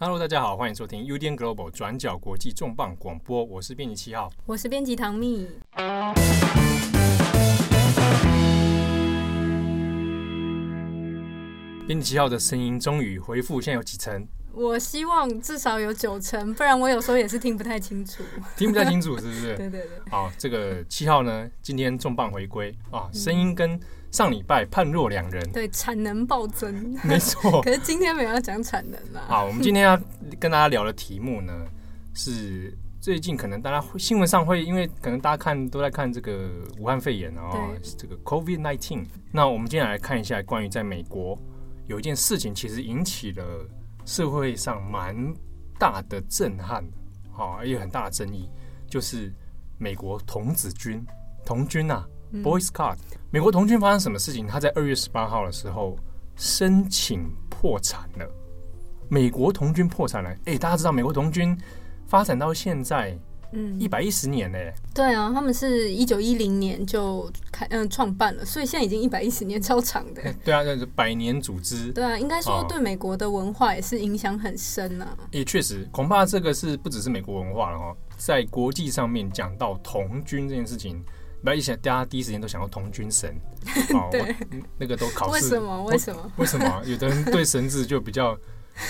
Hello，大家好，欢迎收听 UDN Global 转角国际重磅广播，我是编辑七号，我是编辑唐蜜。编辑七号的声音终于恢复，现在有几成？我希望至少有九成，不然我有时候也是听不太清楚。听不太清楚是不是？对对对。好，这个七号呢，今天重磅回归啊，声音跟上礼拜判若两人。对，产能暴增。没错。可是今天没有要讲产能啦。好，我们今天要跟大家聊的题目呢，是最近可能大家新闻上会，因为可能大家看都在看这个武汉肺炎啊，这个 COVID-19。那我们今天来看一下关于在美国有一件事情，其实引起了社会上蛮大的震撼，好，也有很大的争议，就是美国童子军，童军啊。Boy Scout，美国童军发生什么事情？他在二月十八号的时候申请破产了。美国童军破产了，诶、欸，大家知道美国童军发展到现在，嗯，一百一十年呢？对啊，他们是一九一零年就开嗯创办了，所以现在已经一百一十年，超长的。对啊，这是百年组织。对啊，应该说对美国的文化也是影响很深啊。也确实，恐怕这个是不只是美国文化了哦，在国际上面讲到童军这件事情。不要一想，大家第一时间都想到童军神，哦，对，那个都考试。为什么？为什么？为什么？有的人对神字就比较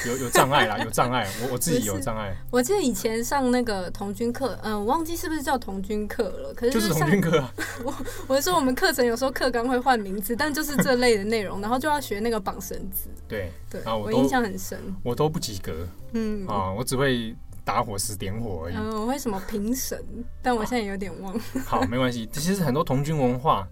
有有障碍啦，有障碍。我我自己有障碍。我记得以前上那个童军课，嗯、呃，我忘记是不是叫童军课了。可是就是童军课、啊。我我说我们课程有时候课纲会换名字，但就是这类的内容，然后就要学那个绑绳子。对对，我，我印象很深。我都不及格。嗯啊，我只会。打火石点火而已。嗯，我会什么评审？但我现在有点忘。好，没关系。其实很多童军文化，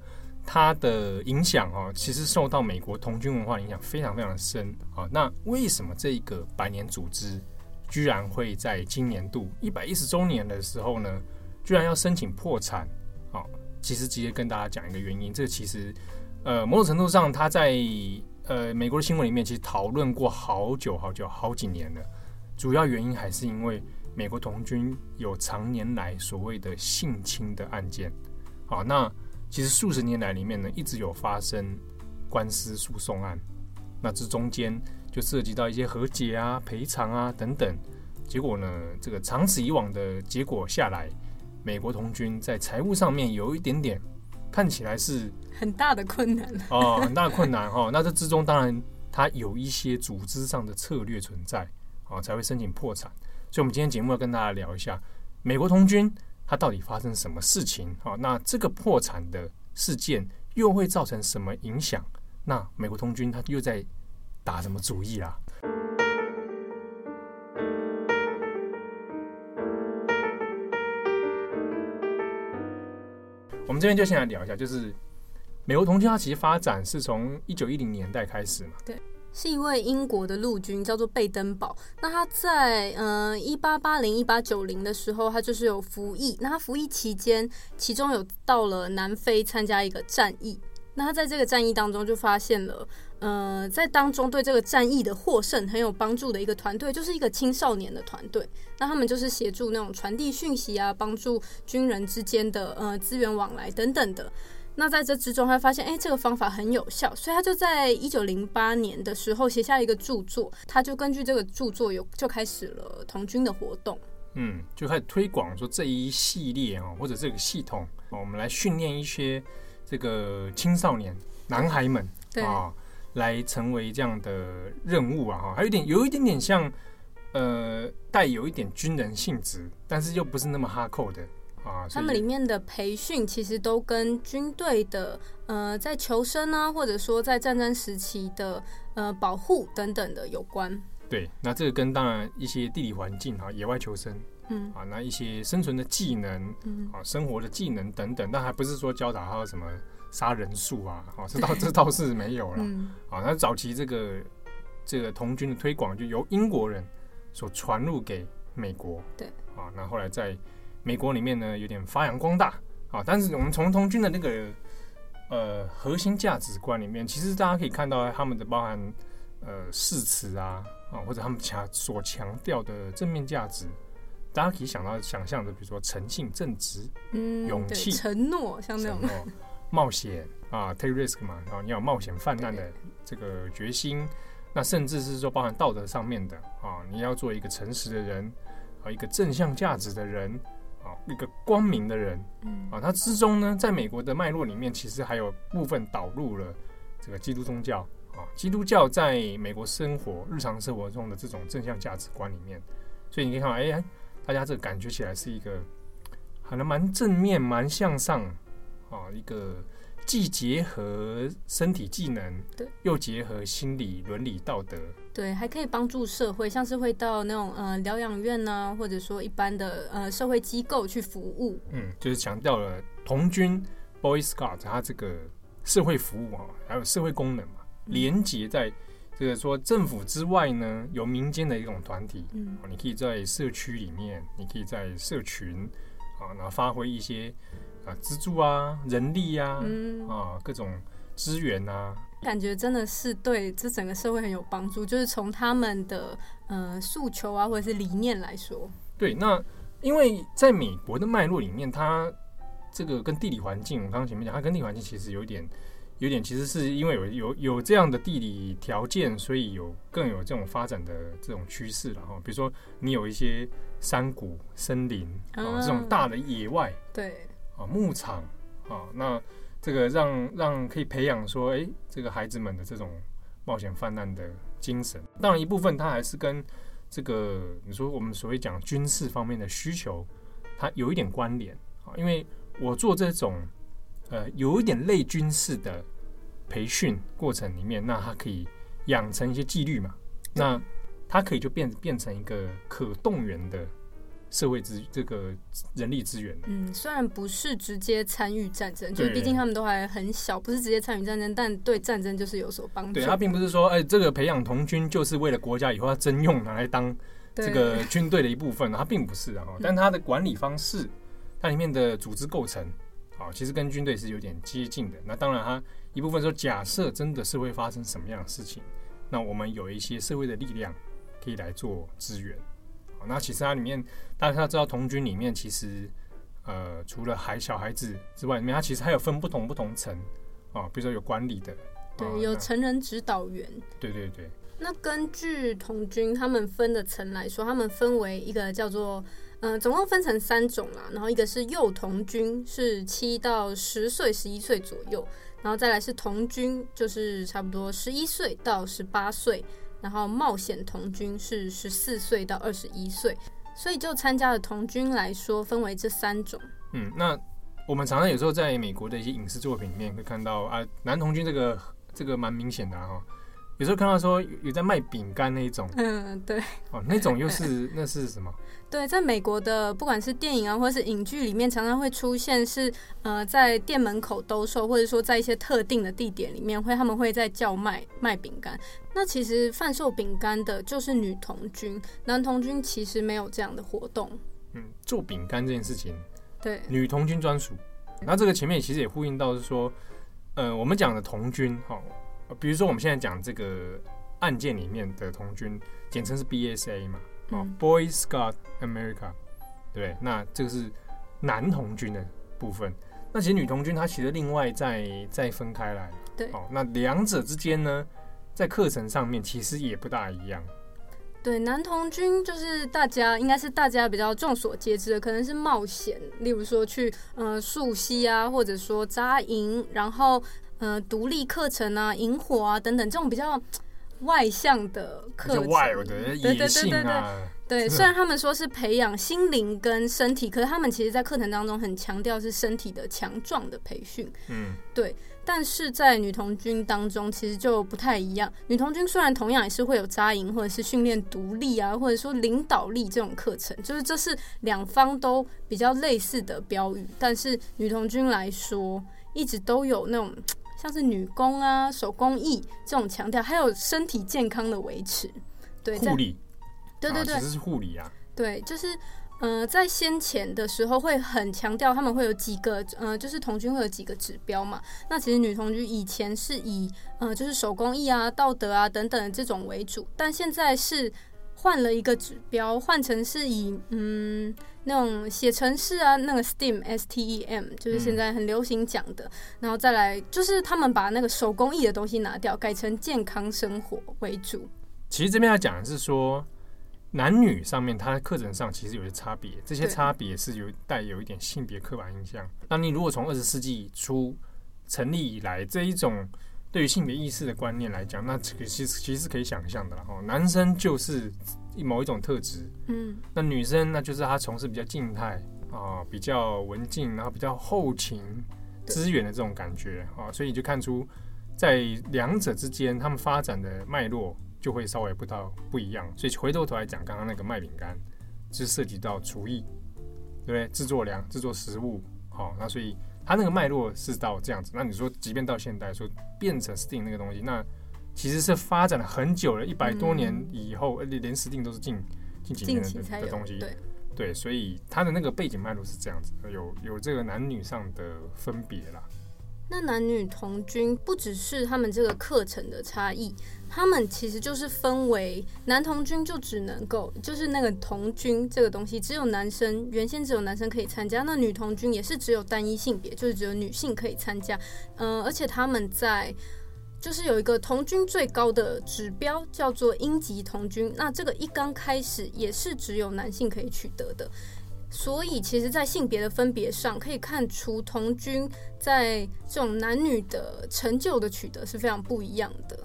它的影响哦，其实受到美国童军文化影响非常非常深啊。那为什么这个百年组织，居然会在今年度一百一十周年的时候呢，居然要申请破产？啊，其实直接跟大家讲一个原因。这其实，呃，某种程度上，他在呃美国的新闻里面其实讨论过好久好久好几年了。主要原因还是因为美国童军有常年来所谓的性侵的案件，好，那其实数十年来里面呢，一直有发生官司诉讼案，那这中间就涉及到一些和解啊、赔偿啊等等，结果呢，这个长此以往的结果下来，美国童军在财务上面有一点点看起来是很大的困难哦，很大的困难哈。那这之中当然它有一些组织上的策略存在。啊，才会申请破产。所以，我们今天节目要跟大家聊一下美国童军它到底发生什么事情？好，那这个破产的事件又会造成什么影响？那美国童军它又在打什么主意啦？我们这边就先来聊一下，就是美国童军它其实发展是从一九一零年代开始嘛？对。是一位英国的陆军，叫做贝登堡。那他在嗯一八八零一八九零的时候，他就是有服役。那他服役期间，其中有到了南非参加一个战役。那他在这个战役当中就发现了，呃，在当中对这个战役的获胜很有帮助的一个团队，就是一个青少年的团队。那他们就是协助那种传递讯息啊，帮助军人之间的呃资源往来等等的。那在这之中，他发现，哎、欸，这个方法很有效，所以他就在一九零八年的时候写下一个著作，他就根据这个著作有就开始了童军的活动，嗯，就开始推广说这一系列啊，或者这个系统，我们来训练一些这个青少年男孩们啊，来成为这样的任务啊，哈，还有一点有一点点像，呃，带有一点军人性质，但是又不是那么哈扣的。他们里面的培训其实都跟军队的呃，在求生啊，或者说在战争时期的呃保护等等的有关。对，那这个跟当然一些地理环境啊，野外求生，嗯啊，那一些生存的技能，嗯啊，生活的技能等等，但还不是说教导他什么杀人术啊，啊，这倒这倒是没有了。嗯啊，那早期这个这个童军的推广就由英国人所传入给美国。对啊，那后来在。美国里面呢，有点发扬光大。啊，但是我们从童军的那个呃核心价值观里面，其实大家可以看到他们的包含呃誓词啊啊，或者他们强所强调的正面价值，大家可以想到想象的，比如说诚信、正直、嗯、勇气、承诺，像那种。冒险啊，take risk 嘛，然后你要冒险犯难的这个决心，那甚至是说包含道德上面的啊，你要做一个诚实的人啊，一个正向价值的人啊，一个光明的人，嗯啊，他之中呢，在美国的脉络里面，其实还有部分导入了这个基督宗教啊，基督教在美国生活日常生活中的这种正向价值观里面，所以你可以看到，哎，大家这个感觉起来是一个可能蛮正面、蛮向上啊，一个。既结合身体技能，对，又结合心理伦理道德，对，还可以帮助社会，像是会到那种呃疗养院呢、啊，或者说一般的呃社会机构去服务。嗯，就是强调了童军 Boy Scout 它这个社会服务啊，还有社会功能嘛，连接在这个说政府之外呢，有民间的一种团体，嗯，你可以在社区里面，你可以在社群啊，然后发挥一些。啊，资助啊，人力呀、啊，嗯、啊，各种资源啊，感觉真的是对这整个社会很有帮助。就是从他们的呃诉求啊，或者是理念来说，对。那因为在美国的脉络里面，它这个跟地理环境，我刚刚前面讲，它跟地理环境其实有点，有点，其实是因为有有有这样的地理条件，所以有更有这种发展的这种趋势了哈。比如说，你有一些山谷、森林啊，这种大的野外，对。啊，牧场啊，那这个让让可以培养说，哎，这个孩子们的这种冒险犯难的精神。当然，一部分它还是跟这个你说我们所谓讲军事方面的需求，它有一点关联啊。因为我做这种呃有一点类军事的培训过程里面，那它可以养成一些纪律嘛，那它可以就变变成一个可动员的。社会资这个人力资源，嗯，虽然不是直接参与战争，就是毕竟他们都还很小，不是直接参与战争，但对战争就是有所帮助。对，他并不是说，哎，这个培养童军就是为了国家以后要征用拿来当这个军队的一部分，他并不是啊。但他的管理方式，它里面的组织构成，啊，其实跟军队是有点接近的。那当然，他一部分说，假设真的是会发生什么样的事情，那我们有一些社会的力量可以来做支援。那其实它里面，大家知道童军里面其实，呃，除了孩小孩子之外，里面它其实还有分不同不同层啊，比如说有管理的，对，有成人指导员，对对对。那根据童军他们分的层来说，他们分为一个叫做，嗯、呃，总共分成三种啦。然后一个是幼童军，是七到十岁、十一岁左右，然后再来是童军，就是差不多十一岁到十八岁。然后冒险童军是十四岁到二十一岁，所以就参加的童军来说，分为这三种。嗯，那我们常常有时候在美国的一些影视作品里面会看到啊，男童军这个这个蛮明显的哈、啊。有时候看到说有在卖饼干那一种，嗯，对，哦，那种又是 那是什么？对，在美国的不管是电影啊，或是影剧里面，常常会出现是呃，在店门口兜售，或者说在一些特定的地点里面，会他们会在叫卖卖饼干。那其实贩售饼干的就是女童军，男童军其实没有这样的活动。嗯，做饼干这件事情，对，女童军专属。那这个前面其实也呼应到是说，呃，我们讲的童军哈。比如说，我们现在讲这个案件里面的童军，简称是 BSA 嘛，哦、嗯、Boy Scout America，对，那这个是男童军的部分。那其实女童军它其实另外再再分开来，对，哦，那两者之间呢，在课程上面其实也不大一样。对，男童军就是大家应该是大家比较众所皆知的，可能是冒险，例如说去呃溯溪啊，或者说扎营，然后。呃，独立课程啊，萤火啊等等，这种比较外向的课程，外的野性啊，对，对，对，对，对，虽然他们说是培养心灵跟身体，可是他们其实在课程当中很强调是身体的强壮的培训。嗯，对。但是在女童军当中，其实就不太一样。女童军虽然同样也是会有扎营，或者是训练独立啊，或者说领导力这种课程，就是这是两方都比较类似的标语。但是女童军来说，一直都有那种。像是女工啊、手工艺这种强调，还有身体健康的维持，对护理，对对对，啊、其实是护理啊。对，就是呃，在先前的时候会很强调，他们会有几个呃，就是童军会有几个指标嘛。那其实女童军以前是以呃，就是手工艺啊、道德啊等等这种为主，但现在是换了一个指标，换成是以嗯那种写程式啊，那个 STEAM S T E M，就是现在很流行讲的，嗯、然后再来就是他们把那个手工艺的东西拿掉，改成健康生活为主。其实这边要讲的是说，男女上面它的课程上其实有些差别，这些差别是有带有一点性别刻板印象。那你如果从二十世纪初成立以来这一种。对于性别意识的观念来讲，那这个其实其实是可以想象的啦哦。男生就是某一种特质，嗯，那女生那就是她从事比较静态啊、比较文静，然后比较后勤资源的这种感觉啊，所以就看出在两者之间，他们发展的脉络就会稍微不到不一样。所以回头头来讲，刚刚那个卖饼干，就是涉及到厨艺，对不对？制作粮、制作食物，好，那所以。它那个脉络是到这样子，那你说，即便到现代说变成 STEAM 那个东西，那其实是发展了很久了，一百多年以后，连连 STEAM 都是近近几年的的东西，对。对，所以它的那个背景脉络是这样子，有有这个男女上的分别啦。那男女童军不只是他们这个课程的差异，他们其实就是分为男童军就只能够就是那个童军这个东西只有男生，原先只有男生可以参加，那女童军也是只有单一性别，就是只有女性可以参加。嗯、而且他们在就是有一个童军最高的指标叫做英籍童军，那这个一刚开始也是只有男性可以取得的。所以，其实，在性别的分别上，可以看出童军在这种男女的成就的取得是非常不一样的。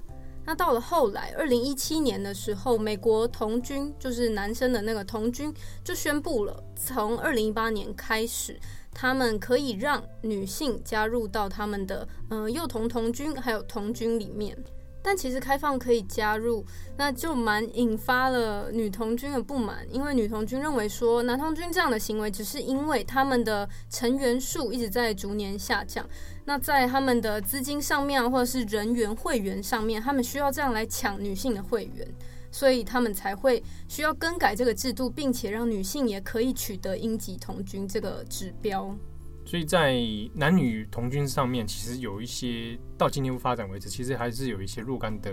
那到了后来，二零一七年的时候，美国童军就是男生的那个童军就宣布了，从二零一八年开始，他们可以让女性加入到他们的嗯、幼童童军还有童军里面。但其实开放可以加入，那就蛮引发了女童军的不满，因为女童军认为说，男童军这样的行为只是因为他们的成员数一直在逐年下降，那在他们的资金上面或者是人员会员上面，他们需要这样来抢女性的会员，所以他们才会需要更改这个制度，并且让女性也可以取得英籍童军这个指标。所以在男女同军上面，其实有一些到今天发展为止，其实还是有一些若干的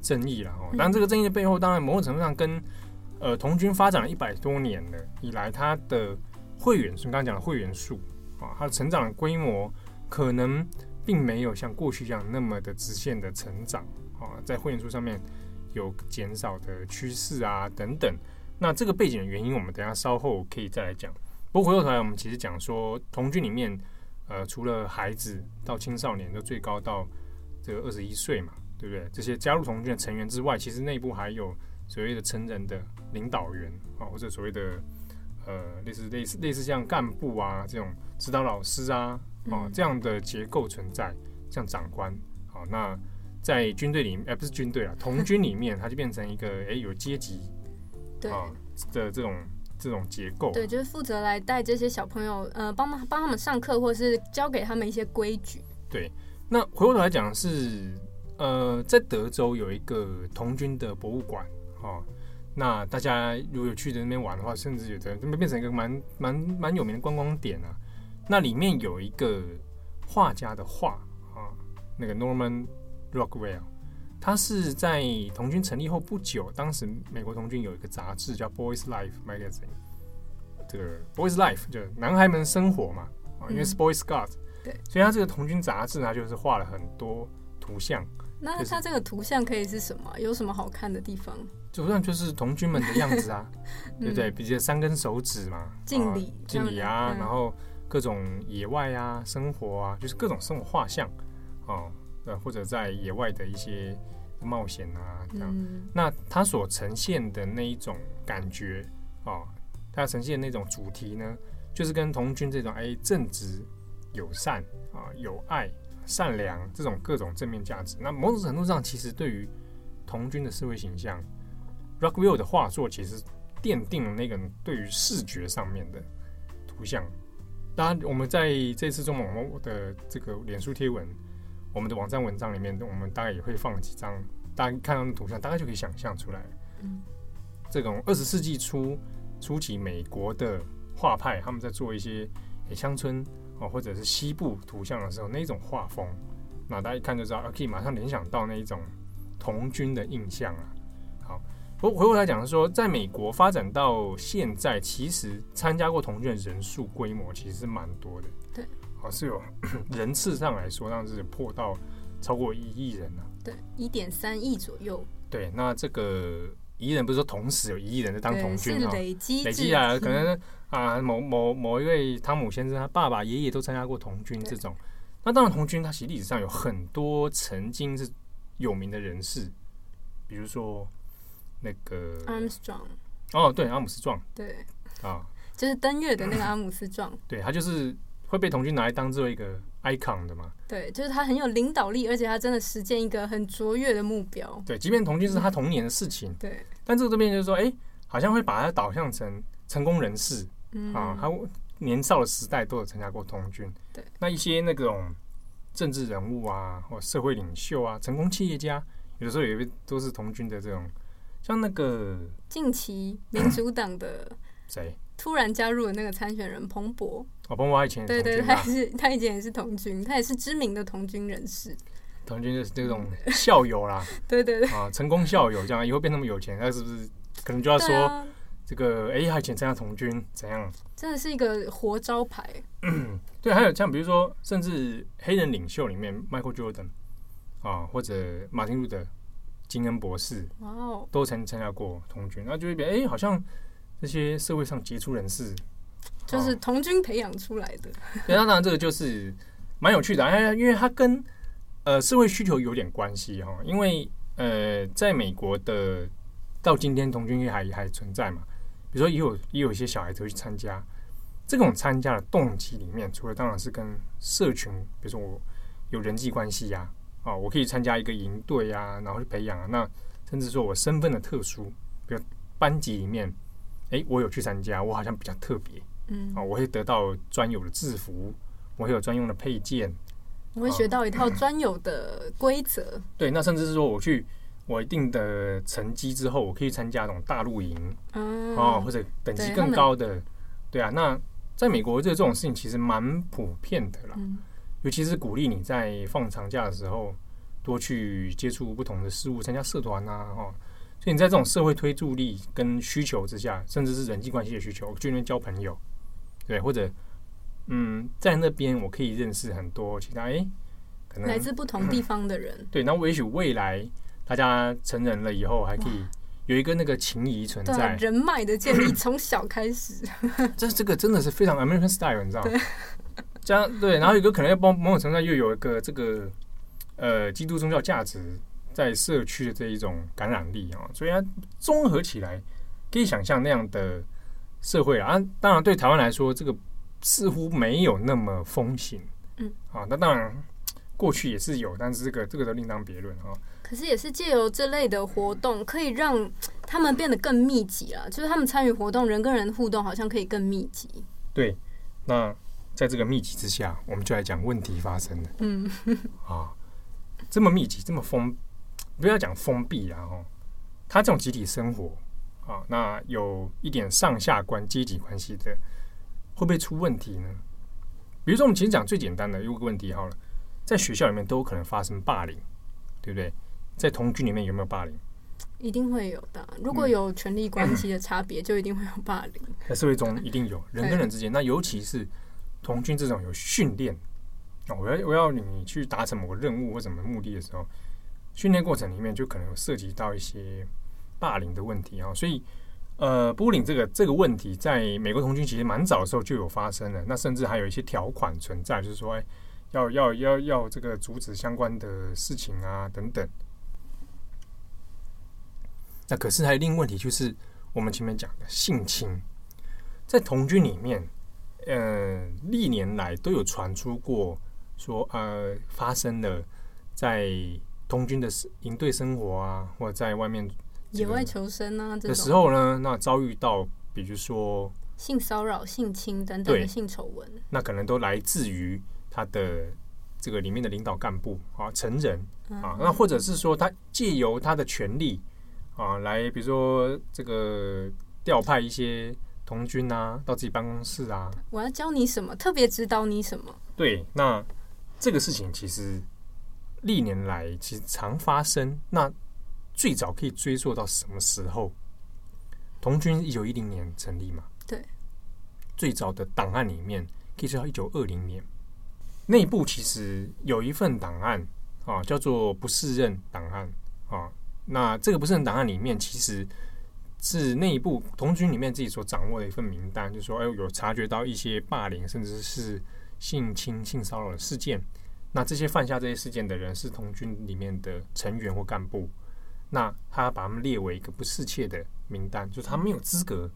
争议了哦。当然，这个争议的背后，当然某种程度上跟呃同军发展了一百多年了以来，它的会员，数刚刚讲的会员数啊，它的成长的规模，可能并没有像过去一样那么的直线的成长啊，在会员数上面有减少的趋势啊等等。那这个背景的原因，我们等一下稍后可以再来讲。不过回过头来，我们其实讲说，童军里面，呃，除了孩子到青少年，就最高到这个二十一岁嘛，对不对？这些加入童军的成员之外，其实内部还有所谓的成人的领导员啊，或者所谓的呃，类似类似类似像干部啊这种指导老师啊，啊这样的结构存在，像长官，啊，那在军队里面，哎，不是军队啊，童军里面，它就变成一个哎有阶级啊的这种。这种结构对，就是负责来带这些小朋友，呃，帮忙帮他们上课，或者是教给他们一些规矩。对，那回过头来讲是，呃，在德州有一个童军的博物馆，哦，那大家如果有去的那边玩的话，甚至有的那边变成一个蛮蛮蛮有名的观光点啊。那里面有一个画家的画啊，那个 Norman Rockwell。他是在童军成立后不久，当时美国童军有一个杂志叫《Boys Life Magazine》，这个《Boys Life》就男孩们生活嘛，啊，因为是 Boy Scout，对，所以他这个童军杂志呢，就是画了很多图像。那他这个图像可以是什么？有什么好看的地方？图像就是童军们的样子啊，对不对？比如三根手指嘛，敬礼，敬礼啊，然后各种野外啊，生活啊，就是各种生活画像，哦。呃，或者在野外的一些冒险啊，这样，嗯、那它所呈现的那一种感觉哦，它呈现的那种主题呢，就是跟童军这种哎正直、友善啊、有爱、善良这种各种正面价值，那某种程度上，其实对于童军的社会形象，Rockwell 的画作其实奠定了那个对于视觉上面的图像。当然，我们在这次中网络的这个脸书贴文。我们的网站文章里面，我们大概也会放几张，大家看到的图像，大概就可以想象出来。嗯，这种二十世纪初初期美国的画派，他们在做一些乡村哦，或者是西部图像的时候，那种画风，那大家一看就知道，可以马上联想到那一种童军的印象啊。好，我回过来讲说，在美国发展到现在，其实参加过童军的人数规模其实是蛮多的。对，哦，是有 人次上来说，那是破到超过一亿人了，啊。对，一点三亿左右。对，那这个一亿人不是说同时有一亿人在当童军啊？累积累积啊，可能啊，某某某一位汤姆先生，他爸爸、爷爷都参加过童军这种。那当然，童军它其实历史上有很多曾经是有名的人士，比如说。那个 Armstrong 哦，对，阿姆斯壮，对啊，就是登月的那个阿姆斯壮，对，他就是会被童军拿来当做一个 icon 的嘛，对，就是他很有领导力，而且他真的实践一个很卓越的目标，对，即便童军是他童年的事情，对，但这个这边就是说，哎，好像会把他导向成成功人士，嗯。啊，他年少的时代都有参加过童军，对，那一些那种政治人物啊，或社会领袖啊，成功企业家，有的时候也都是童军的这种。像那个近期民主党的 谁突然加入了那个参选人彭博哦，彭博以前对对，他也是他以前也是童军，他也是知名的童军人士。童军就是这种校友啦，对对对啊，成功校友这样以后变那么有钱，那是不是可能就要说这个哎，他以前参加童军怎样？真的是一个活招牌。对，还有像比如说，甚至黑人领袖里面，Michael Jordan 啊，或者马丁路德。金恩博士，哇哦，都曾参加过童军，那就会变哎，好像这些社会上杰出人士，就是童军培养出来的。对，那当然这个就是蛮有趣的，哎，因为它跟呃社会需求有点关系哈。因为呃，在美国的到今天童军还还存在嘛，比如说也有也有一些小孩子会去参加，这种参加的动机里面，除了当然是跟社群，比如说我有人际关系呀。啊，我可以参加一个营队啊，然后去培养啊。那甚至说我身份的特殊，比如班级里面，哎、欸，我有去参加，我好像比较特别。嗯，啊，我会得到专有的制服，我会有专用的配件，我会学到一套 专有的规则、啊。对，那甚至是说我去我一定的成绩之后，我可以参加那种大露营，嗯，啊，或者等级更高的，对，对啊。那在美国，这这种事情其实蛮普遍的啦。嗯尤其是鼓励你在放长假的时候多去接触不同的事物，参加社团啊，哈。所以你在这种社会推助力跟需求之下，甚至是人际关系的需求，去那边交朋友，对，或者嗯，在那边我可以认识很多其他哎，可能来自不同地方的人。对，那我也许未来大家成人了以后，还可以有一个那个情谊存在，人脉的建立从小开始。这这个真的是非常 American style，你知道吗？对这样对，然后有个可能要帮某种程度上又有一个这个呃基督宗教价值在社区的这一种感染力啊，所以它综合起来可以想象那样的社会啊。当然对台湾来说，这个似乎没有那么风行，嗯啊，那当然过去也是有，但是这个这个都另当别论啊。可是也是借由这类的活动，可以让他们变得更密集啊，就是他们参与活动，人跟人互动好像可以更密集。对，那。在这个密集之下，我们就来讲问题发生了。嗯，啊，这么密集，这么封，不要讲封闭啊，哦，他这种集体生活啊，那有一点上下关阶级关系的，会不会出问题呢？比如说，我们其实讲最简单的一个问题好了，在学校里面都有可能发生霸凌，对不对？在同居里面有没有霸凌？一定会有的。如果有权力关系的差别，就一定会有霸凌。在社会中一定有人跟人之间，那尤其是。同居这种有训练啊，我要我要你去达成某个任务或什么目的的时候，训练过程里面就可能有涉及到一些霸凌的问题啊。所以，呃，bullying 这个这个问题，在美国童军其实蛮早的时候就有发生了。那甚至还有一些条款存在，就是说，要要要要这个阻止相关的事情啊等等。那可是还有另一个问题，就是我们前面讲的性侵，在童军里面。呃，历年来都有传出过说，呃，发生了在童军的营队生活啊，或者在外面野外求生啊的时候呢，那遭遇到比如说性骚扰、性侵等等的性丑闻，那可能都来自于他的这个里面的领导干部啊、成人啊，那或者是说他借由他的权利啊，来比如说这个调派一些。童军啊，到自己办公室啊，我要教你什么，特别指导你什么？对，那这个事情其实历年来其实常发生。那最早可以追溯到什么时候？童军一九一零年成立嘛？对。最早的档案里面可以追到一九二零年。内部其实有一份档案啊，叫做不适任档案啊。那这个不适任档案里面，其实是内部童军里面自己所掌握的一份名单，就是说，哎，有察觉到一些霸凌，甚至是性侵、性骚扰的事件。那这些犯下这些事件的人是童军里面的成员或干部，那他把他们列为一个不适切的名单，就是他没有资格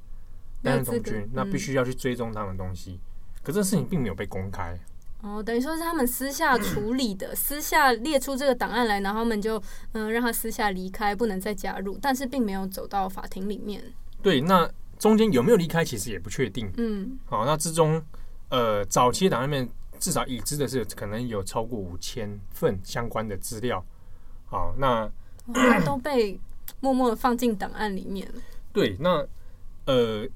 担任童军，那必须要去追踪他们东西。可这事情并没有被公开。哦，等于说是他们私下处理的，私下列出这个档案来，然后他们就嗯让他私下离开，不能再加入，但是并没有走到法庭里面。对，那中间有没有离开，其实也不确定。嗯，好，那之中呃早期档案里面。至少已知的是，可能有超过五千份相关的资料。好，那都被默默的放进档案里面。对，那呃，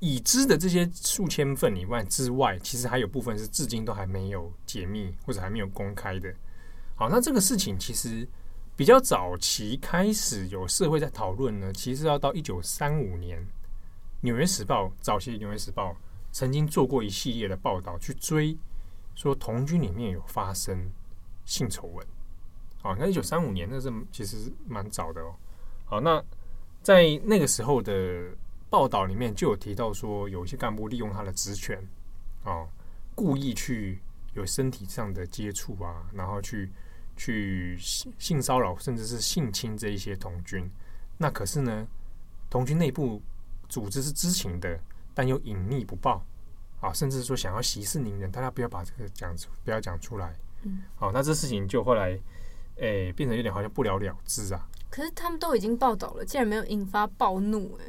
已知的这些数千份以外之外，其实还有部分是至今都还没有解密或者还没有公开的。好，那这个事情其实比较早期开始有社会在讨论呢，其实要到一九三五年，《纽约时报》早期《纽约时报》。曾经做过一系列的报道，去追说童军里面有发生性丑闻。好，那一九三五年那是其实蛮早的哦。好，那在那个时候的报道里面就有提到说，有一些干部利用他的职权，哦，故意去有身体上的接触啊，然后去去性骚扰甚至是性侵这一些童军。那可是呢，童军内部组织是知情的。但又隐匿不报啊，甚至说想要息事宁人，大家不要把这个讲出，不要讲出来。嗯，好，那这事情就后来诶、欸、变成有点好像不了了之啊。可是他们都已经报道了，竟然没有引发暴怒哎。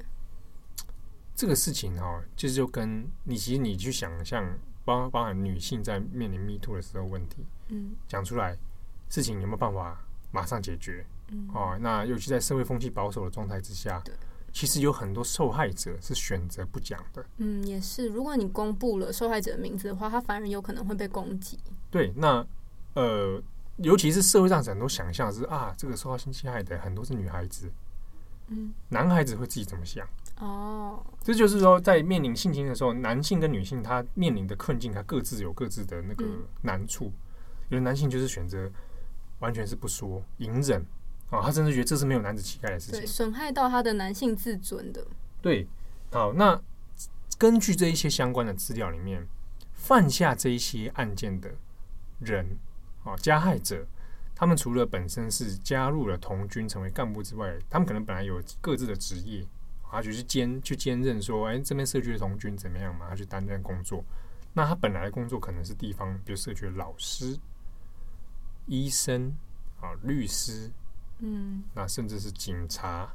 这个事情哈、哦，就是就跟你其实你去想象，包包含女性在面临 Me Too 的时候问题，嗯，讲出来事情有没有办法马上解决？嗯，哦，那尤其在社会风气保守的状态之下，对。其实有很多受害者是选择不讲的。嗯，也是。如果你公布了受害者的名字的话，他反而有可能会被攻击。对，那呃，尤其是社会上很多想象是啊，这个受到性侵害的很多是女孩子。嗯，男孩子会自己怎么想？哦，这就是说，在面临性侵的时候，男性跟女性他面临的困境，他各自有各自的那个难处。嗯、有的男性就是选择完全是不说，隐忍。啊，他甚至觉得这是没有男子气概的事情，对，损害到他的男性自尊的。对，好，那根据这一些相关的资料里面，犯下这一些案件的人啊，加害者，他们除了本身是加入了童军成为干部之外，他们可能本来有各自的职业，他就去兼去兼任说，哎，这边社区的童军怎么样嘛？他去担任工作。那他本来的工作可能是地方，比如社区的老师、医生啊、律师。嗯，那甚至是警察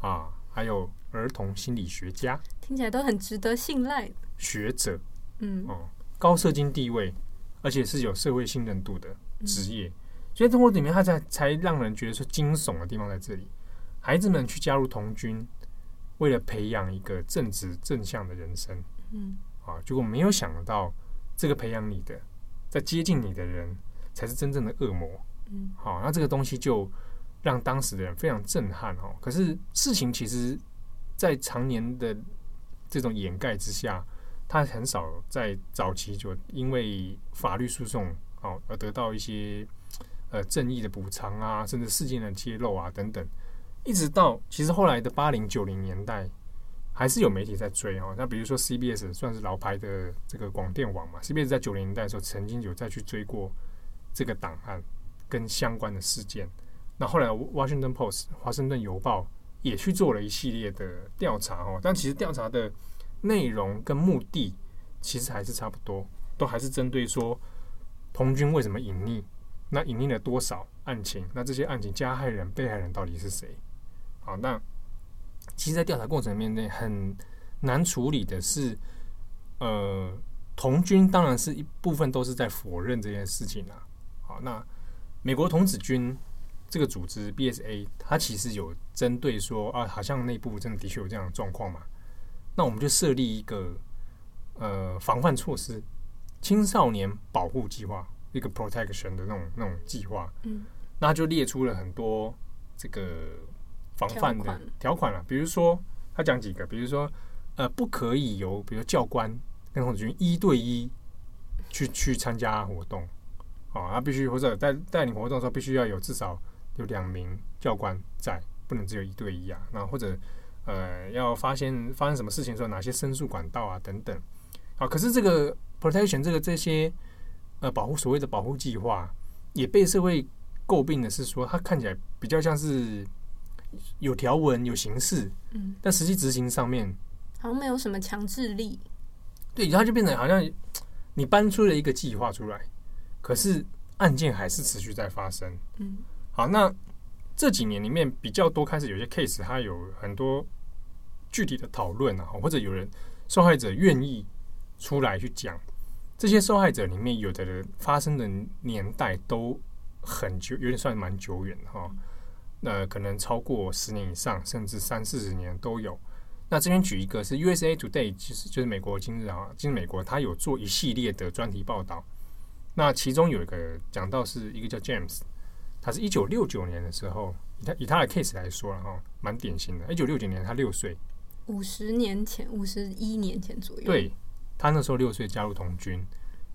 啊，还有儿童心理学家，听起来都很值得信赖。学者，嗯，哦，高社经地位，而且是有社会信任度的职业，嗯、所以中国里面，他才才让人觉得说惊悚的地方在这里。孩子们去加入童军，为了培养一个正直正向的人生，嗯，啊，结果没有想到，这个培养你的，在接近你的人，才是真正的恶魔。嗯，好，那这个东西就。让当时的人非常震撼哦。可是事情其实，在常年的这种掩盖之下，他很少在早期就因为法律诉讼哦而得到一些呃正义的补偿啊，甚至事件的揭露啊等等。一直到其实后来的八零九零年代，还是有媒体在追哦。那比如说 CBS 算是老牌的这个广电网嘛，CBS 在九零年代的时候曾经有再去追过这个档案跟相关的事件。那后来，《Washington Post》华盛顿邮报也去做了一系列的调查哦，但其实调查的内容跟目的其实还是差不多，都还是针对说童军为什么隐匿，那隐匿了多少案情，那这些案情加害人、被害人到底是谁？好，那其实，在调查过程里面呢，很难处理的是，呃，童军当然是一部分都是在否认这件事情啊。好，那美国童子军。这个组织 BSA，它其实有针对说啊，好像内部真的的确有这样的状况嘛，那我们就设立一个呃防范措施，青少年保护计划，一个 protection 的那种那种计划。嗯，那就列出了很多这个防范的条款了。比如说，他讲几个，比如说，呃，不可以由比如教官跟童子军一对一去去参加活动，啊，他必须或者带带领活动的时候，必须要有至少有两名教官在，不能只有一对一啊。那或者呃，要发现发生什么事情的时候，哪些申诉管道啊等等。啊，可是这个 protection 这个这些呃保护所谓的保护计划，也被社会诟病的是说，它看起来比较像是有条文有形式，嗯，但实际执行上面好像没有什么强制力。对，它就变成好像你搬出了一个计划出来，可是案件还是持续在发生。嗯，好，那这几年里面比较多开始有些 case，它有很多具体的讨论啊，或者有人受害者愿意。出来去讲，这些受害者里面有的人发生的年代都很久，有点算蛮久远的哈。那、可能超过十年以上，甚至三四十年都有。那这边举一个是 USA Today，其实就是美国今日啊，今日美国它有做一系列的专题报道。那其中有一个讲到是一个叫 James，他是一九六九年的时候，以他以他的 case 来说哈，蛮典型的。一九六九年他六岁，五十年前，五十一年前左右，对。他那时候六岁加入童军，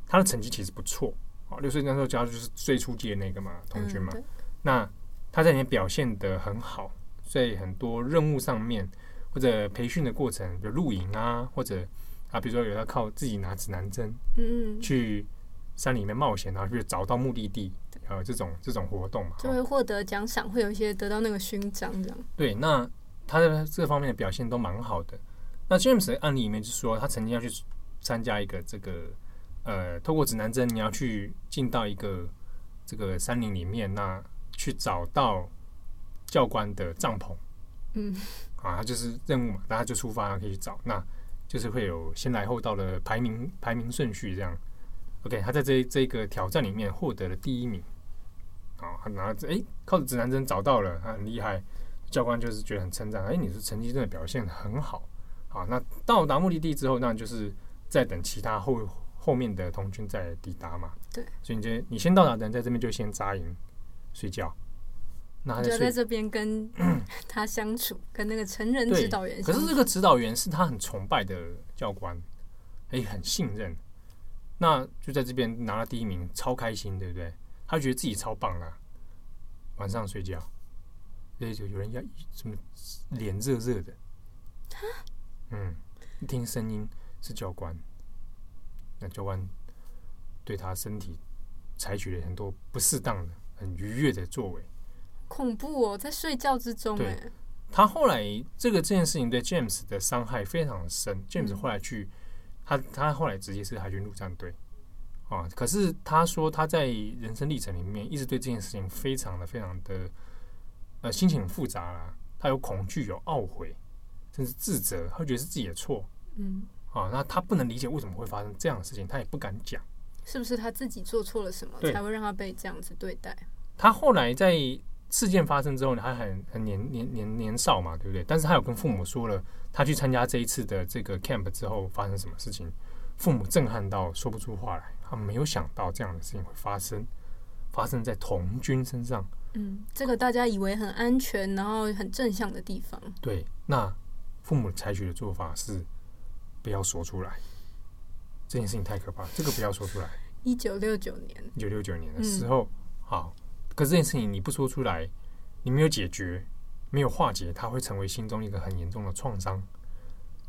他的成绩其实不错啊。六岁那时候加入就是最初阶那个嘛，童军嘛。嗯、那他在里面表现的很好，所以很多任务上面或者培训的过程，比如露营啊，或者啊，比如说有要靠自己拿指南针，嗯，去山里面冒险，然后去找到目的地，呃，这种这种活动嘛，就会获得奖赏，会有一些得到那个勋章这样。对，那他的这方面的表现都蛮好的。那 James 的案例里面就是说，他曾经要去。参加一个这个呃，透过指南针，你要去进到一个这个山林里面，那去找到教官的帐篷。嗯，啊，他就是任务嘛，大家就出发，可以去找，那就是会有先来后到的排名排名顺序这样。OK，他在这这个挑战里面获得了第一名。啊，他拿着哎，靠着指南针找到了，他很厉害，教官就是觉得很称赞，哎，你是成绩真的表现很好。好，那到达目的地之后，那就是。在等其他后后面的童军再抵达嘛？对，所以你就你先到达的人在这边就先扎营睡觉。那他就在这边跟 他相处，跟那个成人指导员。可是这个指导员是他很崇拜的教官，哎，很信任。那就在这边拿了第一名，超开心，对不对？他觉得自己超棒了。晚上睡觉，哎，就有人要什么脸热热的。嗯，一听声音。是教官，那教官对他身体采取了很多不适当的、很愉悦的作为，恐怖哦，在睡觉之中。对，他后来这个这件事情对 James 的伤害非常的深。嗯、James 后来去，他他后来直接是海军陆战队啊。可是他说他在人生历程里面一直对这件事情非常的非常的呃心情很复杂啦。他有恐惧，有懊悔，甚至自责，他觉得是自己的错。嗯。啊，那他不能理解为什么会发生这样的事情，他也不敢讲，是不是他自己做错了什么，才会让他被这样子对待？他后来在事件发生之后呢，他很很年年年年少嘛，对不对？但是他有跟父母说了，他去参加这一次的这个 camp 之后发生什么事情，父母震撼到说不出话来，他没有想到这样的事情会发生，发生在童军身上。嗯，这个大家以为很安全，然后很正向的地方。对，那父母采取的做法是。不要说出来，这件事情太可怕。这个不要说出来。一九六九年，一九六九年的时候，嗯、好，可是这件事情你不说出来，你没有解决，没有化解，它会成为心中一个很严重的创伤。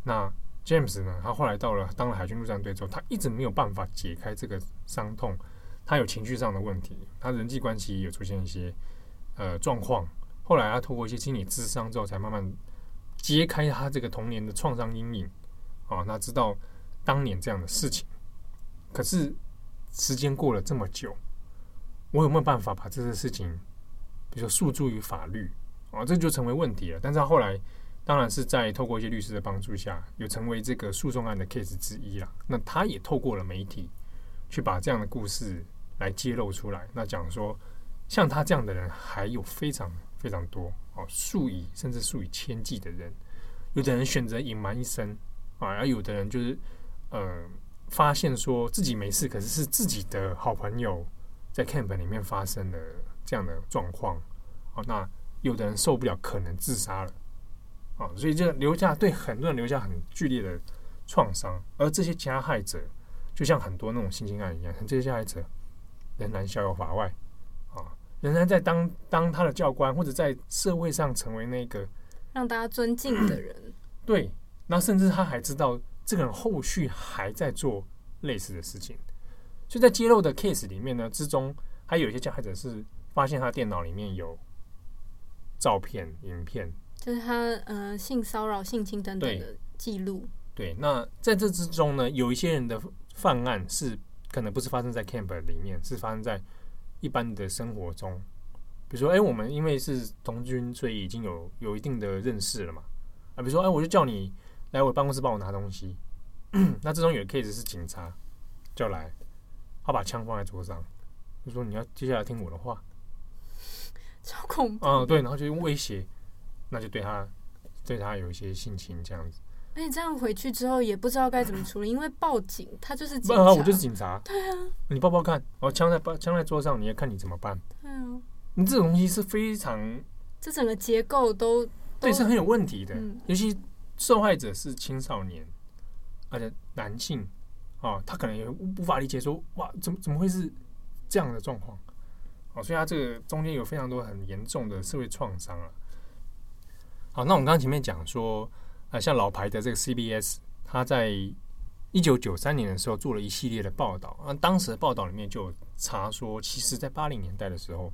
那 James 呢？他后来到了当了海军陆战队之后，他一直没有办法解开这个伤痛。他有情绪上的问题，他人际关系也有出现一些呃状况。后来他透过一些心理咨商之后，才慢慢揭开他这个童年的创伤阴影。啊，那知道当年这样的事情，可是时间过了这么久，我有没有办法把这个事情，比如说诉诸于法律啊？这就成为问题了。但是他后来当然是在透过一些律师的帮助下，有成为这个诉讼案的 case 之一了。那他也透过了媒体去把这样的故事来揭露出来。那讲说，像他这样的人还有非常非常多哦，数以甚至数以千计的人，有的人选择隐瞒一生。啊，而有的人就是，呃，发现说自己没事，可是是自己的好朋友在 camp 里面发生了这样的状况，哦，那有的人受不了，可能自杀了。啊，所以这个留下对很多人留下很剧烈的创伤，而这些加害者就像很多那种性侵案一样，这些加害者仍然逍遥法外啊，仍然在当当他的教官，或者在社会上成为那个让大家尊敬的人。对，那甚至他还知道这个人后续还在做类似的事情，所以在揭露的 case 里面呢，之中还有一些加害者是发现他电脑里面有照片、影片。就是他呃性骚扰、性侵等等的记录。对，那在这之中呢，有一些人的犯案是可能不是发生在 camp 里面，是发生在一般的生活中。比如说，哎，我们因为是同军，所以已经有有一定的认识了嘛。啊，比如说，哎，我就叫你来我办公室帮我拿东西。那这种有的 case 是警察叫来，他把枪放在桌上，就说你要接下来听我的话。超恐怖。嗯，对，然后就用威胁。那就对他，对他有一些性侵这样子。那你这样回去之后也不知道该怎么处理，因为报警他就是警察，我就是警察。对啊，你报报看，我枪在枪在桌上，你要看你怎么办？对啊，你这种东西是非常，这整个结构都对是很有问题的。嗯、尤其受害者是青少年，而且男性啊、哦，他可能也无法理解说，哇，怎么怎么会是这样的状况？哦，所以他这个中间有非常多很严重的社会创伤啊。好，那我们刚刚前面讲说，啊，像老牌的这个 CBS，他在一九九三年的时候做了一系列的报道。那当时的报道里面就有查说，其实在八零年代的时候，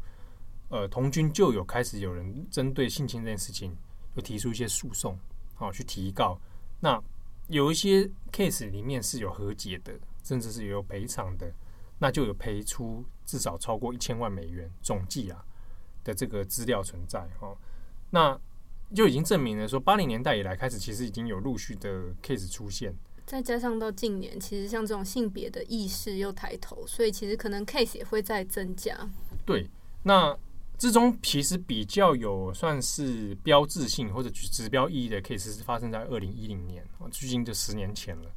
呃，童军就有开始有人针对性侵这件事情，有提出一些诉讼，好去提告。那有一些 case 里面是有和解的，甚至是有赔偿的，那就有赔出至少超过一千万美元总计啊的这个资料存在。哈，那。就已经证明了说，八零年代以来开始，其实已经有陆续的 case 出现。再加上到近年，其实像这种性别的意识又抬头，所以其实可能 case 也会在增加。对，那之中其实比较有算是标志性或者指标意义的 case 是发生在二零一零年，距今就十年前了。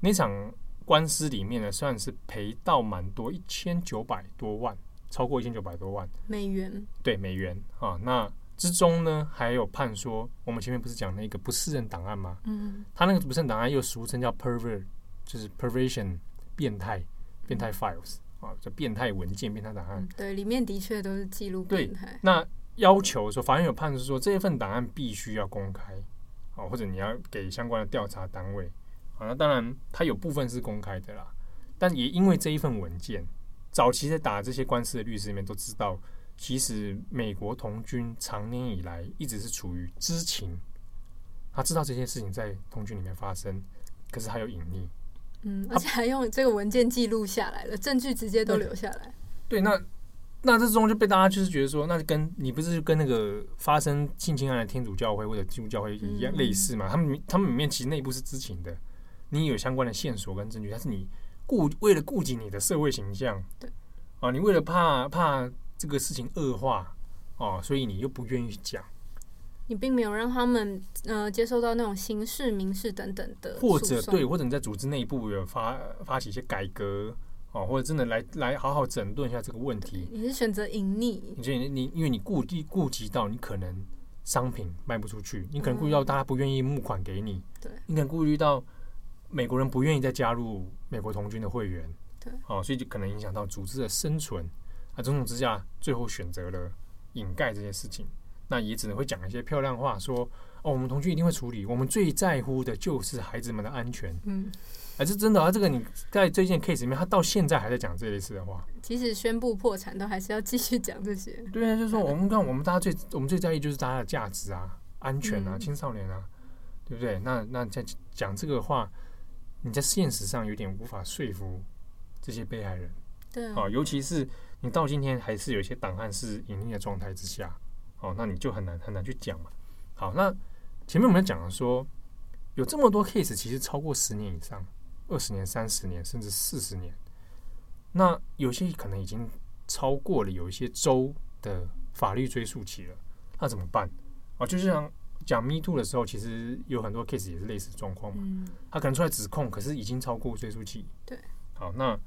那场官司里面呢，算是赔到蛮多，一千九百多万，超过一千九百多万美元。对，美元啊，那。之中呢，还有判说，我们前面不是讲那个不适任档案吗？嗯，他那个不适任档案又俗称叫 pervert，就是 perversion 变态变态 files 啊，叫变态文件、变态档案。嗯、对，里面的确都是记录变态。那要求说，法院有判是说，这一份档案必须要公开啊，或者你要给相关的调查单位啊。那当然，它有部分是公开的啦，但也因为这一份文件，早期在打这些官司的律师里面都知道。其实，美国童军长年以来一直是处于知情，他知道这件事情在童军里面发生，可是他有隐匿，嗯，而且还用这个文件记录下来了，证据直接都留下来。对，那那这中就被大家就是觉得说，那就跟你不是跟那个发生性侵案的天主教会或者基督教会一样类似嘛？他们他们里面其实内部是知情的，你有相关的线索跟证据，但是你顾为了顾及你的社会形象，对啊，你为了怕怕。这个事情恶化哦，所以你又不愿意讲，你并没有让他们呃接受到那种刑事、民事等等的，或者对，或者你在组织内部有发发起一些改革哦，或者真的来来好好整顿一下这个问题。你是选择隐匿？你觉得你因为你顾及顾及到你可能商品卖不出去，你可能顾虑到大家不愿意募款给你，对，你可能顾虑到美国人不愿意再加入美国童军的会员，对，哦，所以就可能影响到组织的生存。啊，种种之下，最后选择了掩盖这些事情，那也只能会讲一些漂亮话，说哦，我们童军一定会处理，我们最在乎的就是孩子们的安全。嗯，还是真的啊？这个你在这件 case 里面，他到现在还在讲这类似的话，即使宣布破产，都还是要继续讲这些。对啊，就是说我们看，我们大家最我们最在意就是大家的价值啊、安全啊、青少年啊，对不对？那那在讲这个话，你在现实上有点无法说服这些被害人。对啊，啊，尤其是。你到今天还是有一些档案是隐匿的状态之下，哦，那你就很难很难去讲嘛。好，那前面我们讲了说，有这么多 case，其实超过十年以上，二十年、三十年，甚至四十年。那有些可能已经超过了有一些州的法律追溯期了，那怎么办？哦，就像讲 Me Too 的时候，其实有很多 case 也是类似状况嘛。嗯。他可能出来指控，可是已经超过追溯期。对。好，那。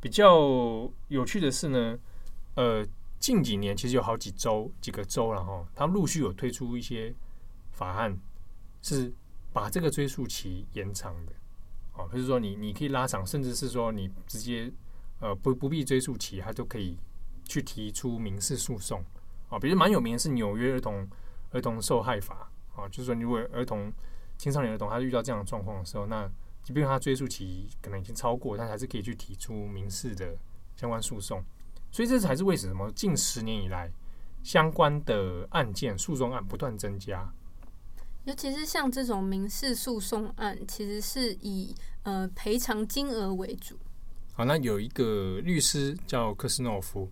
比较有趣的是呢，呃，近几年其实有好几州几个州了哈，他陆续有推出一些法案，是把这个追诉期延长的。啊，就是说你你可以拉长，甚至是说你直接呃不不必追诉期，他都可以去提出民事诉讼。啊，比如蛮有名的是纽约儿童儿童受害法。啊，就是说如果儿童青少年儿童他遇到这样的状况的时候，那即便他追诉期可能已经超过，但还是可以去提出民事的相关诉讼。所以这才是为什么近十年以来相关的案件诉讼案不断增加。尤其是像这种民事诉讼案，其实是以呃赔偿金额为主。好，那有一个律师叫科斯诺夫，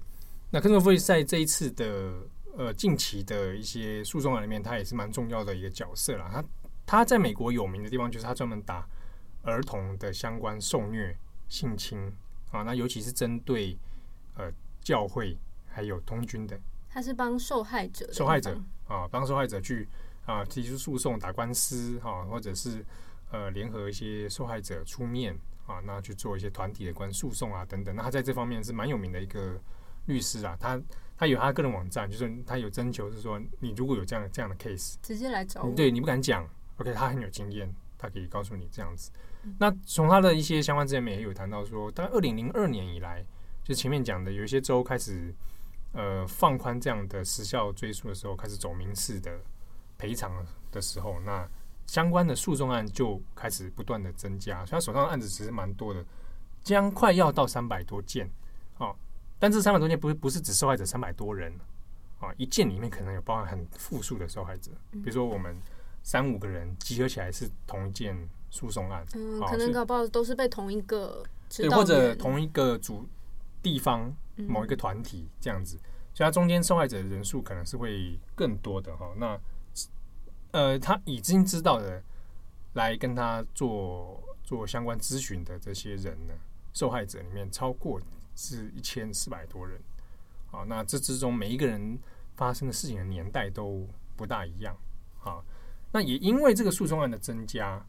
那科斯诺夫在这一次的呃近期的一些诉讼案里面，他也是蛮重要的一个角色啦。他他在美国有名的地方就是他专门打儿童的相关受虐、性侵啊，那尤其是针对呃教会还有通军的。他是帮受害者，受害者啊，帮受害者去。啊，提出诉讼、打官司，哈、啊，或者是呃联合一些受害者出面啊，那去做一些团体的关诉讼啊等等。那他在这方面是蛮有名的一个律师啊。他他有他个人网站，就是他有征求，是说你如果有这样这样的 case，直接来找我。对，你不敢讲，OK，他很有经验，他可以告诉你这样子。嗯、那从他的一些相关资料也有谈到说，大概二零零二年以来，就前面讲的有一些州开始呃放宽这样的时效追溯的时候，开始走民事的。赔偿的时候，那相关的诉讼案就开始不断的增加，所以他手上的案子其实蛮多的，将快要到三百多件哦。但这三百多件不是不是指受害者三百多人啊，一件里面可能有包含很复数的受害者，比如说我们三五个人集合起来是同一件诉讼案，嗯，可能搞不好都是被同一个对，或者同一个主地方某一个团体这样子，所以它中间受害者的人数可能是会更多的哈。那呃，他已经知道的，来跟他做做相关咨询的这些人呢，受害者里面超过是一千四百多人。啊，那这之中每一个人发生的事情的年代都不大一样。啊，那也因为这个诉讼案的增加，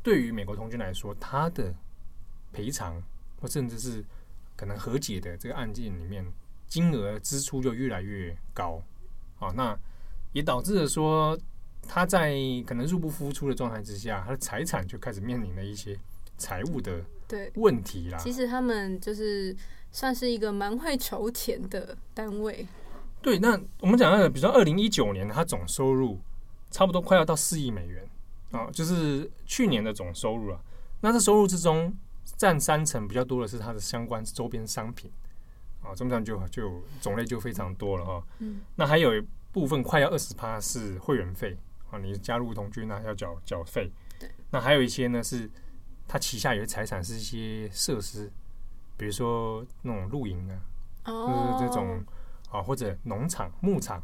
对于美国童军来说，他的赔偿或甚至是可能和解的这个案件里面，金额支出就越来越高。啊，那也导致了说。他在可能入不敷出的状态之下，他的财产就开始面临了一些财务的问题啦。其实他们就是算是一个蛮会筹钱的单位。对，那我们讲那个，比如说二零一九年，他总收入差不多快要到四亿美元啊，就是去年的总收入啊。那这收入之中占三成比较多的是它的相关周边商品啊，这么讲就就种类就非常多了哈。嗯，那还有一部分快要二十趴是会员费。啊，你加入童军啊，要缴缴费。对，那还有一些呢，是它旗下有些财产是一些设施，比如说那种露营啊，哦、就是这种啊，或者农场、牧场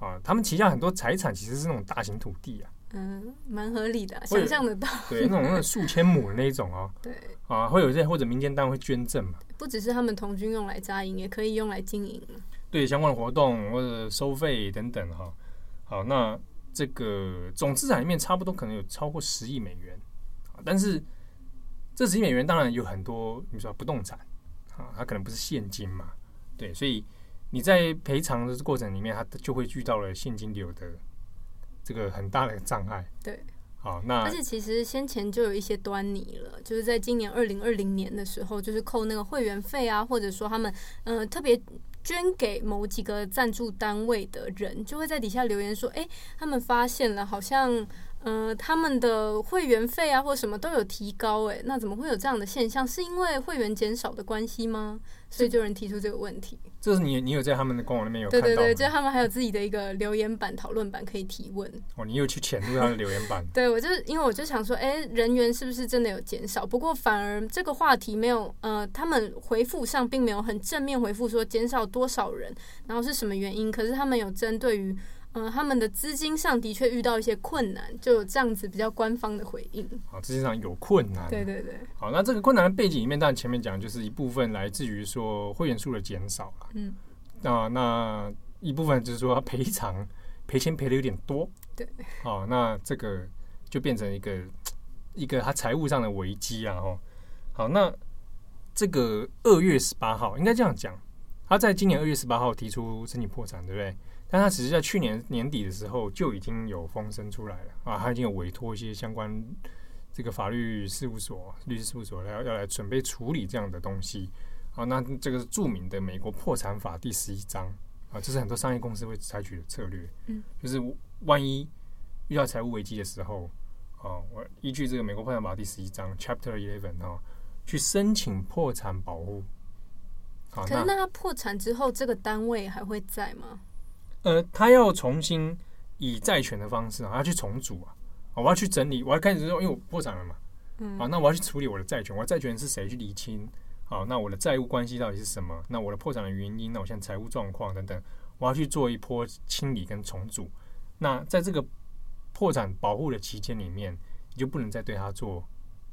啊，他们旗下很多财产其实是那种大型土地啊。嗯，蛮合理的，想象得到。对，那种那种 数千亩的那一种哦。对。啊，会有一些或者民间单位会捐赠嘛。不只是他们童军用来扎营，也可以用来经营。对，相关的活动或者收费等等哈。好，那。这个总资产里面差不多可能有超过十亿美元，但是这十亿美元当然有很多，你说不动产啊，它可能不是现金嘛，对，所以你在赔偿的过程里面，他就会遇到了现金流的这个很大的障碍。对，好，那而且其实先前就有一些端倪了，就是在今年二零二零年的时候，就是扣那个会员费啊，或者说他们嗯、呃、特别。捐给某几个赞助单位的人，就会在底下留言说：“哎，他们发现了，好像。”呃，他们的会员费啊，或什么都有提高，哎，那怎么会有这样的现象？是因为会员减少的关系吗？所以就有人提出这个问题。这是你，你有在他们的官网里面有看到？对对对，就他们还有自己的一个留言板、讨论板可以提问。哦，你有去潜入他的留言板？对，我就因为我就想说，哎，人员是不是真的有减少？不过反而这个话题没有，呃，他们回复上并没有很正面回复说减少多少人，然后是什么原因？可是他们有针对于。嗯、呃，他们的资金上的确遇到一些困难，就有这样子比较官方的回应。好，资金上有困难。对对对。好，那这个困难的背景里面，当然前面讲就是一部分来自于说会员数的减少了。嗯。啊，那一部分就是说赔偿 赔钱赔的有点多。对。好，那这个就变成一个一个他财务上的危机啊！哦。好，那这个二月十八号应该这样讲，他在今年二月十八号提出申请破产，对不对？但他只是在去年年底的时候就已经有风声出来了啊，他已经有委托一些相关这个法律事务所、律师事务所来要来准备处理这样的东西。好，那这个是著名的美国破产法第十一章啊，这是很多商业公司会采取的策略。嗯，就是万一遇到财务危机的时候，啊，我依据这个美国破产法第十一章 Chapter Eleven 啊，去申请破产保护。可是那他破产之后，这个单位还会在吗？呃，他要重新以债权的方式啊，要去重组啊，我要去整理，我要开始说，因为我破产了嘛，嗯，啊，那我要去处理我的债权，我的债权是谁去厘清？好，那我的债务关系到底是什么？那我的破产的原因，那我现在财务状况等等，我要去做一波清理跟重组。那在这个破产保护的期间里面，你就不能再对他做。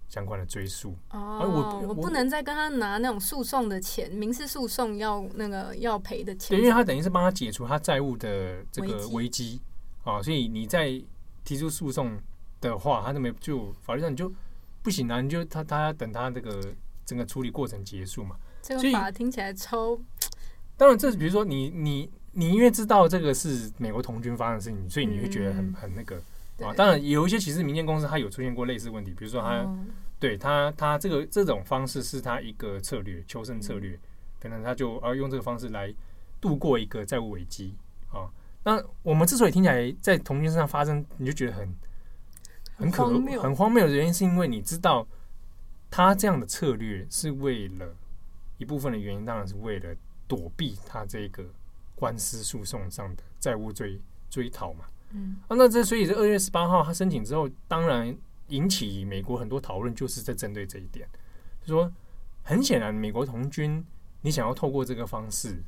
相关的追诉哦，我我不能再跟他拿那种诉讼的钱，民事诉讼要那个要赔的钱。对，因为他等于是帮他解除他债务的这个危机啊，所以你在提出诉讼的话，他就没就法律上你就不行啊，你就他他要等他这个整个处理过程结束嘛。这个法听起来超……当然，这比如说你你你因为知道这个是美国童军发生的事情，所以你会觉得很很那个。啊，当然有一些其实民间公司它有出现过类似问题，比如说它、嗯、对它它这个这种方式是它一个策略求生策略，可能它就要用这个方式来度过一个债务危机啊。那我们之所以听起来在童军身上发生，你就觉得很很可很荒谬的原因，是因为你知道他这样的策略是为了一部分的原因，当然是为了躲避他这个官司诉讼上的债务追追讨嘛。嗯，啊，那这所以这二月十八号他申请之后，当然引起美国很多讨论，就是在针对这一点，就说很显然，美国童军你想要透过这个方式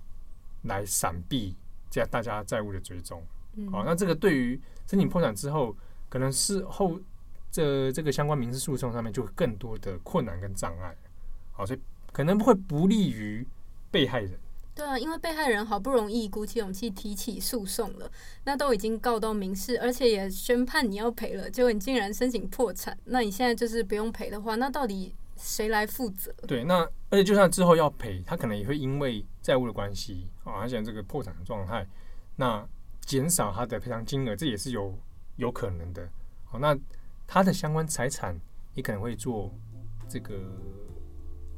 来闪避这样大家债务的追踪，嗯，好，那这个对于申请破产之后，可能是后这这个相关民事诉讼上面就更多的困难跟障碍，好，所以可能会不利于被害人。对啊，因为被害人好不容易鼓起勇气提起诉讼了，那都已经告到民事，而且也宣判你要赔了，结果你竟然申请破产，那你现在就是不用赔的话，那到底谁来负责？对，那而且就算之后要赔，他可能也会因为债务的关系啊，而且这个破产的状态，那减少他的赔偿金额，这也是有有可能的。好，那他的相关财产也可能会做这个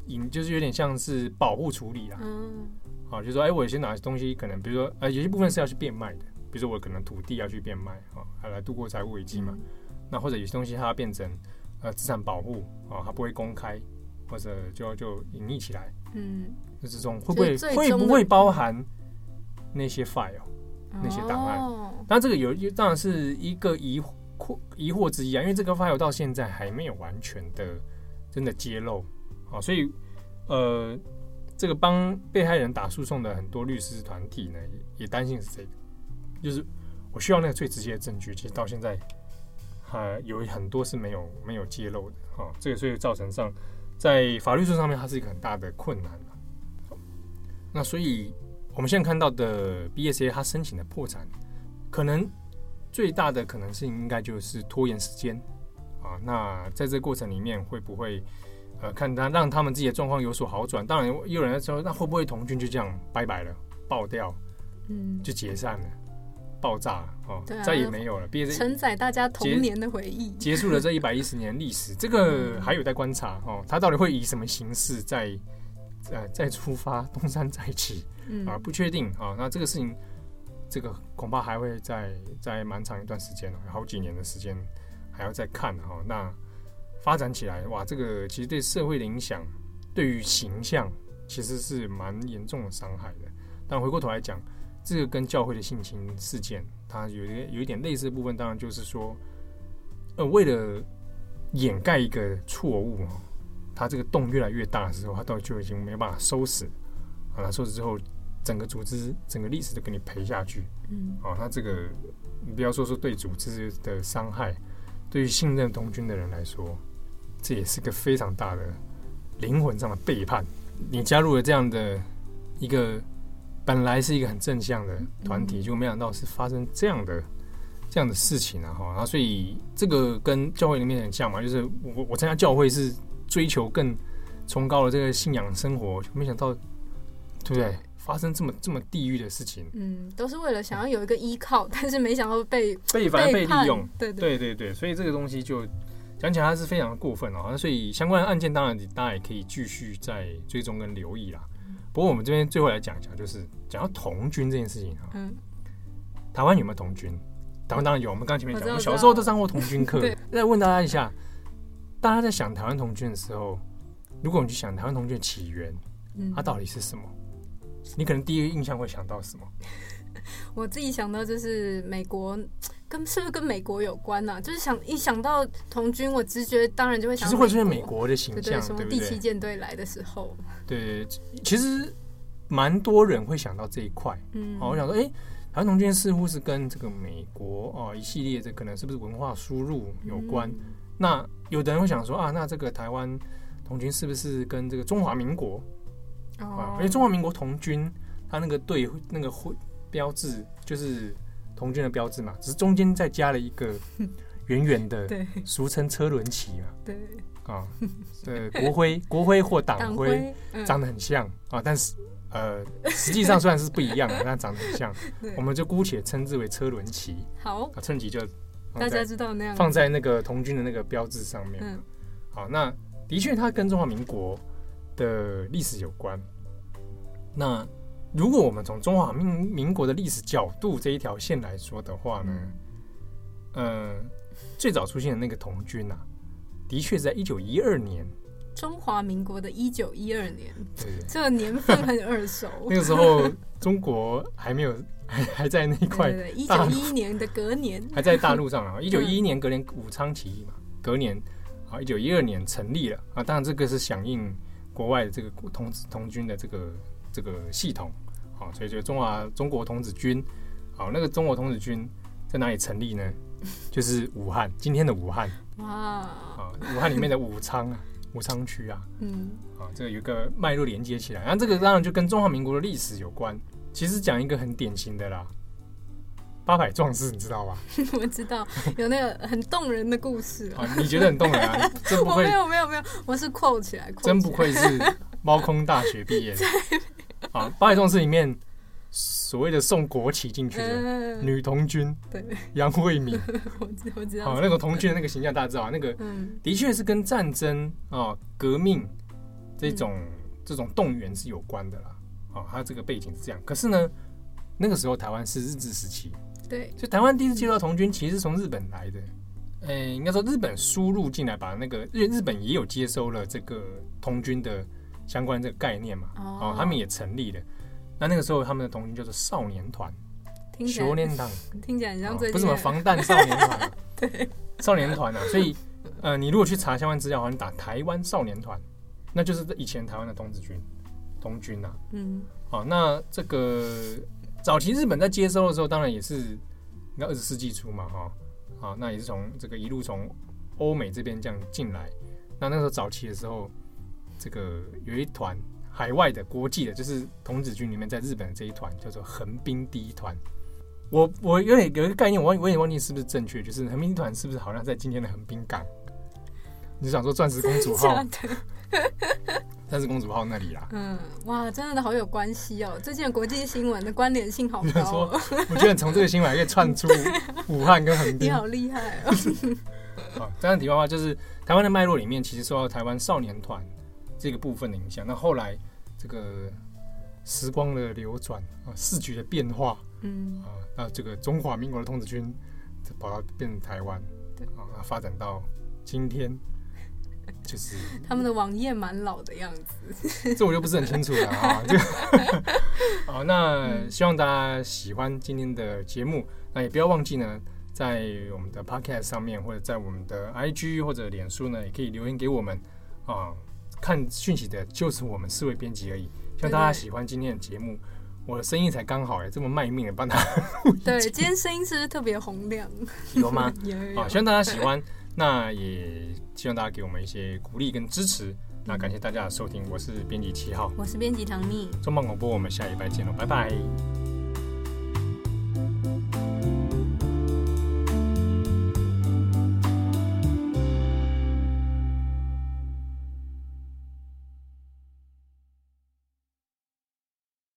引，就是有点像是保护处理啦。嗯。啊，就是说，哎，我有些哪些东西可能，比如说，呃，有些部分是要去变卖的，比如说我可能土地要去变卖，啊，还来度过财务危机嘛。嗯、那或者有些东西它要变成呃资产保护，啊，它不会公开，或者就就隐匿起来。嗯，那这种会不会会不会包含那些 file、嗯、那些档案？当然、哦、这个有当然是一个疑惑疑惑之一啊，因为这个 file 到现在还没有完全的真的揭露，啊，所以呃。这个帮被害人打诉讼的很多律师团体呢，也担心是这个，就是我需要那个最直接的证据，其实到现在还有很多是没有没有揭露的啊，这个所以造成上在法律上上面它是一个很大的困难。那所以我们现在看到的 BSA 它申请的破产，可能最大的可能性应该就是拖延时间啊。那在这个过程里面会不会？呃，看他让他们自己的状况有所好转，当然也有人在说，那会不会童军就这样拜拜了，爆掉，嗯，就解散了，爆炸了哦，啊、再也没有了，承载大家童年的回忆，结束了这一百一十年历史，这个还有待观察哦，他到底会以什么形式再呃再出发，东山再起，嗯。啊，不确定啊，那这个事情，这个恐怕还会在在蛮长一段时间，好几年的时间还要再看哈，那。发展起来，哇，这个其实对社会的影响，对于形象其实是蛮严重的伤害的。但回过头来讲，这个跟教会的性侵事件，它有一有一点类似的部分，当然就是说，呃，为了掩盖一个错误，它这个洞越来越大的时候，它到就已经没办法收拾，啊，收拾之后，整个组织、整个历史都给你赔下去，嗯，啊，它这个你不要说说对组织的伤害，对于信任东军的人来说。这也是个非常大的灵魂上的背叛。你加入了这样的一个本来是一个很正向的团体，就没想到是发生这样的这样的事情啊！哈，然后所以这个跟教会里面很像嘛，就是我我参加教会是追求更崇高的这个信仰生活，没想到对不对？发生这么这么地狱的事情。嗯，都是为了想要有一个依靠，但是没想到被被反而被利用。对对对对，所以这个东西就讲起来它是非常的过分哦。那所以相关的案件当然大家也可以继续再追踪跟留意啦。不过我们这边最后来讲一下，就是讲到童军这件事情啊。嗯。台湾有没有童军？台湾当然有。我们刚前面讲，我小时候都上过童军课。对。再问大家一下，大家在想台湾童军的时候，如果我们去想台湾童军的起源，它到底是什么？你可能第一个印象会想到什么？我自己想到就是美国，跟是不是跟美国有关呢、啊？就是想一想到童军，我直觉当然就会想到。其实会出现美国的形象，对，对，什么第七舰队来的时候。对，其实蛮多人会想到这一块。嗯，好，我想说，哎、欸，台湾童军似乎是跟这个美国哦一系列这可能是不是文化输入有关？嗯、那有的人会想说啊，那这个台湾童军是不是跟这个中华民国？啊，因为中华民国童军，他那个队那个徽标志就是童军的标志嘛，只是中间再加了一个 圆圆的，俗称车轮旗嘛，对，啊，对，国徽国徽或党徽长得很像啊，但是呃，实际上虽然是不一样的，但长得很像，我们就姑且称之为车轮旗。好，啊，车轮旗就大家知道那样。放在那个童军的那个标志上面。嗯，好，那的确它跟中华民国的历史有关。那如果我们从中华民民国的历史角度这一条线来说的话呢，嗯、呃，最早出现的那个童军啊，的确是在一九一二年。中华民国的一九一二年，对，这个年份很耳熟。那个时候中国还没有，还还在那一块。一九一一年的隔年，还在大陆上啊。一九一一年隔年武昌起义嘛，隔年啊，一九一二年成立了啊。当然这个是响应国外的这个同同军的这个。这个系统，好，所以就中华中国童子军，好，那个中国童子军在哪里成立呢？就是武汉，今天的武汉，哇，啊，武汉里面的武昌啊，武昌区啊，嗯，啊，这个有一个脉络连接起来，然后这个当然就跟中华民国的历史有关。其实讲一个很典型的啦，八百壮士，你知道吧？我知道，有那个很动人的故事啊，你觉得很动人啊？真不会，没有没有没有，我是 quote 起来，真不愧是猫空大学毕业的。啊，八百壮士里面所谓的送国旗进去的女童军，对，杨惠敏，我我知道，好，那个童军的那个形象大家知道，那个的确是跟战争啊、革命这种这种动员是有关的啦。啊，它这个背景是这样。可是呢，那个时候台湾是日治时期，对，所以台湾第一次接到童军，其实是从日本来的。呃，应该说日本输入进来，把那个日日本也有接收了这个童军的。相关这个概念嘛，哦，他们也成立了。那那个时候他们的童军叫做少年团，少年团听起来很像最近不是什么防弹少年团，对，少年团啊。所以呃，你如果去查相关资料的话，你打台湾少年团，那就是以前台湾的童子军，童军呐。嗯，好，那这个早期日本在接收的时候，当然也是应该二十世纪初嘛，哈，好，那也是从这个一路从欧美这边这样进来。那那时候早期的时候。这个有一团海外的国际的，就是童子军里面在日本的这一团叫做横滨第一团。我我有点有一个概念，我我也忘记是不是正确，就是横滨团是不是好像在今天的横滨港？你想说钻石公主号？钻石公主号那里啦。嗯，哇，真的好有关系哦！最近的国际新闻的关联性好高哦。我觉得从这个新闻可以串出武汉跟横滨。你好厉害哦！好，这样题外话就是台湾的脉络里面，其实受到台湾少年团。这个部分的影响，那后来这个时光的流转啊，世局的变化，嗯啊，那这个中华民国的童子军就跑到变成台湾，对啊，发展到今天，就是他们的网页蛮老的样子，这我就不是很清楚了啊。就好，那希望大家喜欢今天的节目，那也不要忘记呢，在我们的 Podcast 上面，或者在我们的 IG 或者脸书呢，也可以留言给我们啊。看讯息的就是我们四位编辑而已，希望大家喜欢今天的节目。我的声音才刚好哎，这么卖命的帮他录。对，今天声音是不是特别洪亮？有吗？有，有，有。好，希望大家喜欢。那也希望大家给我们一些鼓励跟支持。那感谢大家的收听，我是编辑七号，我是编辑唐蜜。重磅广播，我们下礼拜见喽，拜拜。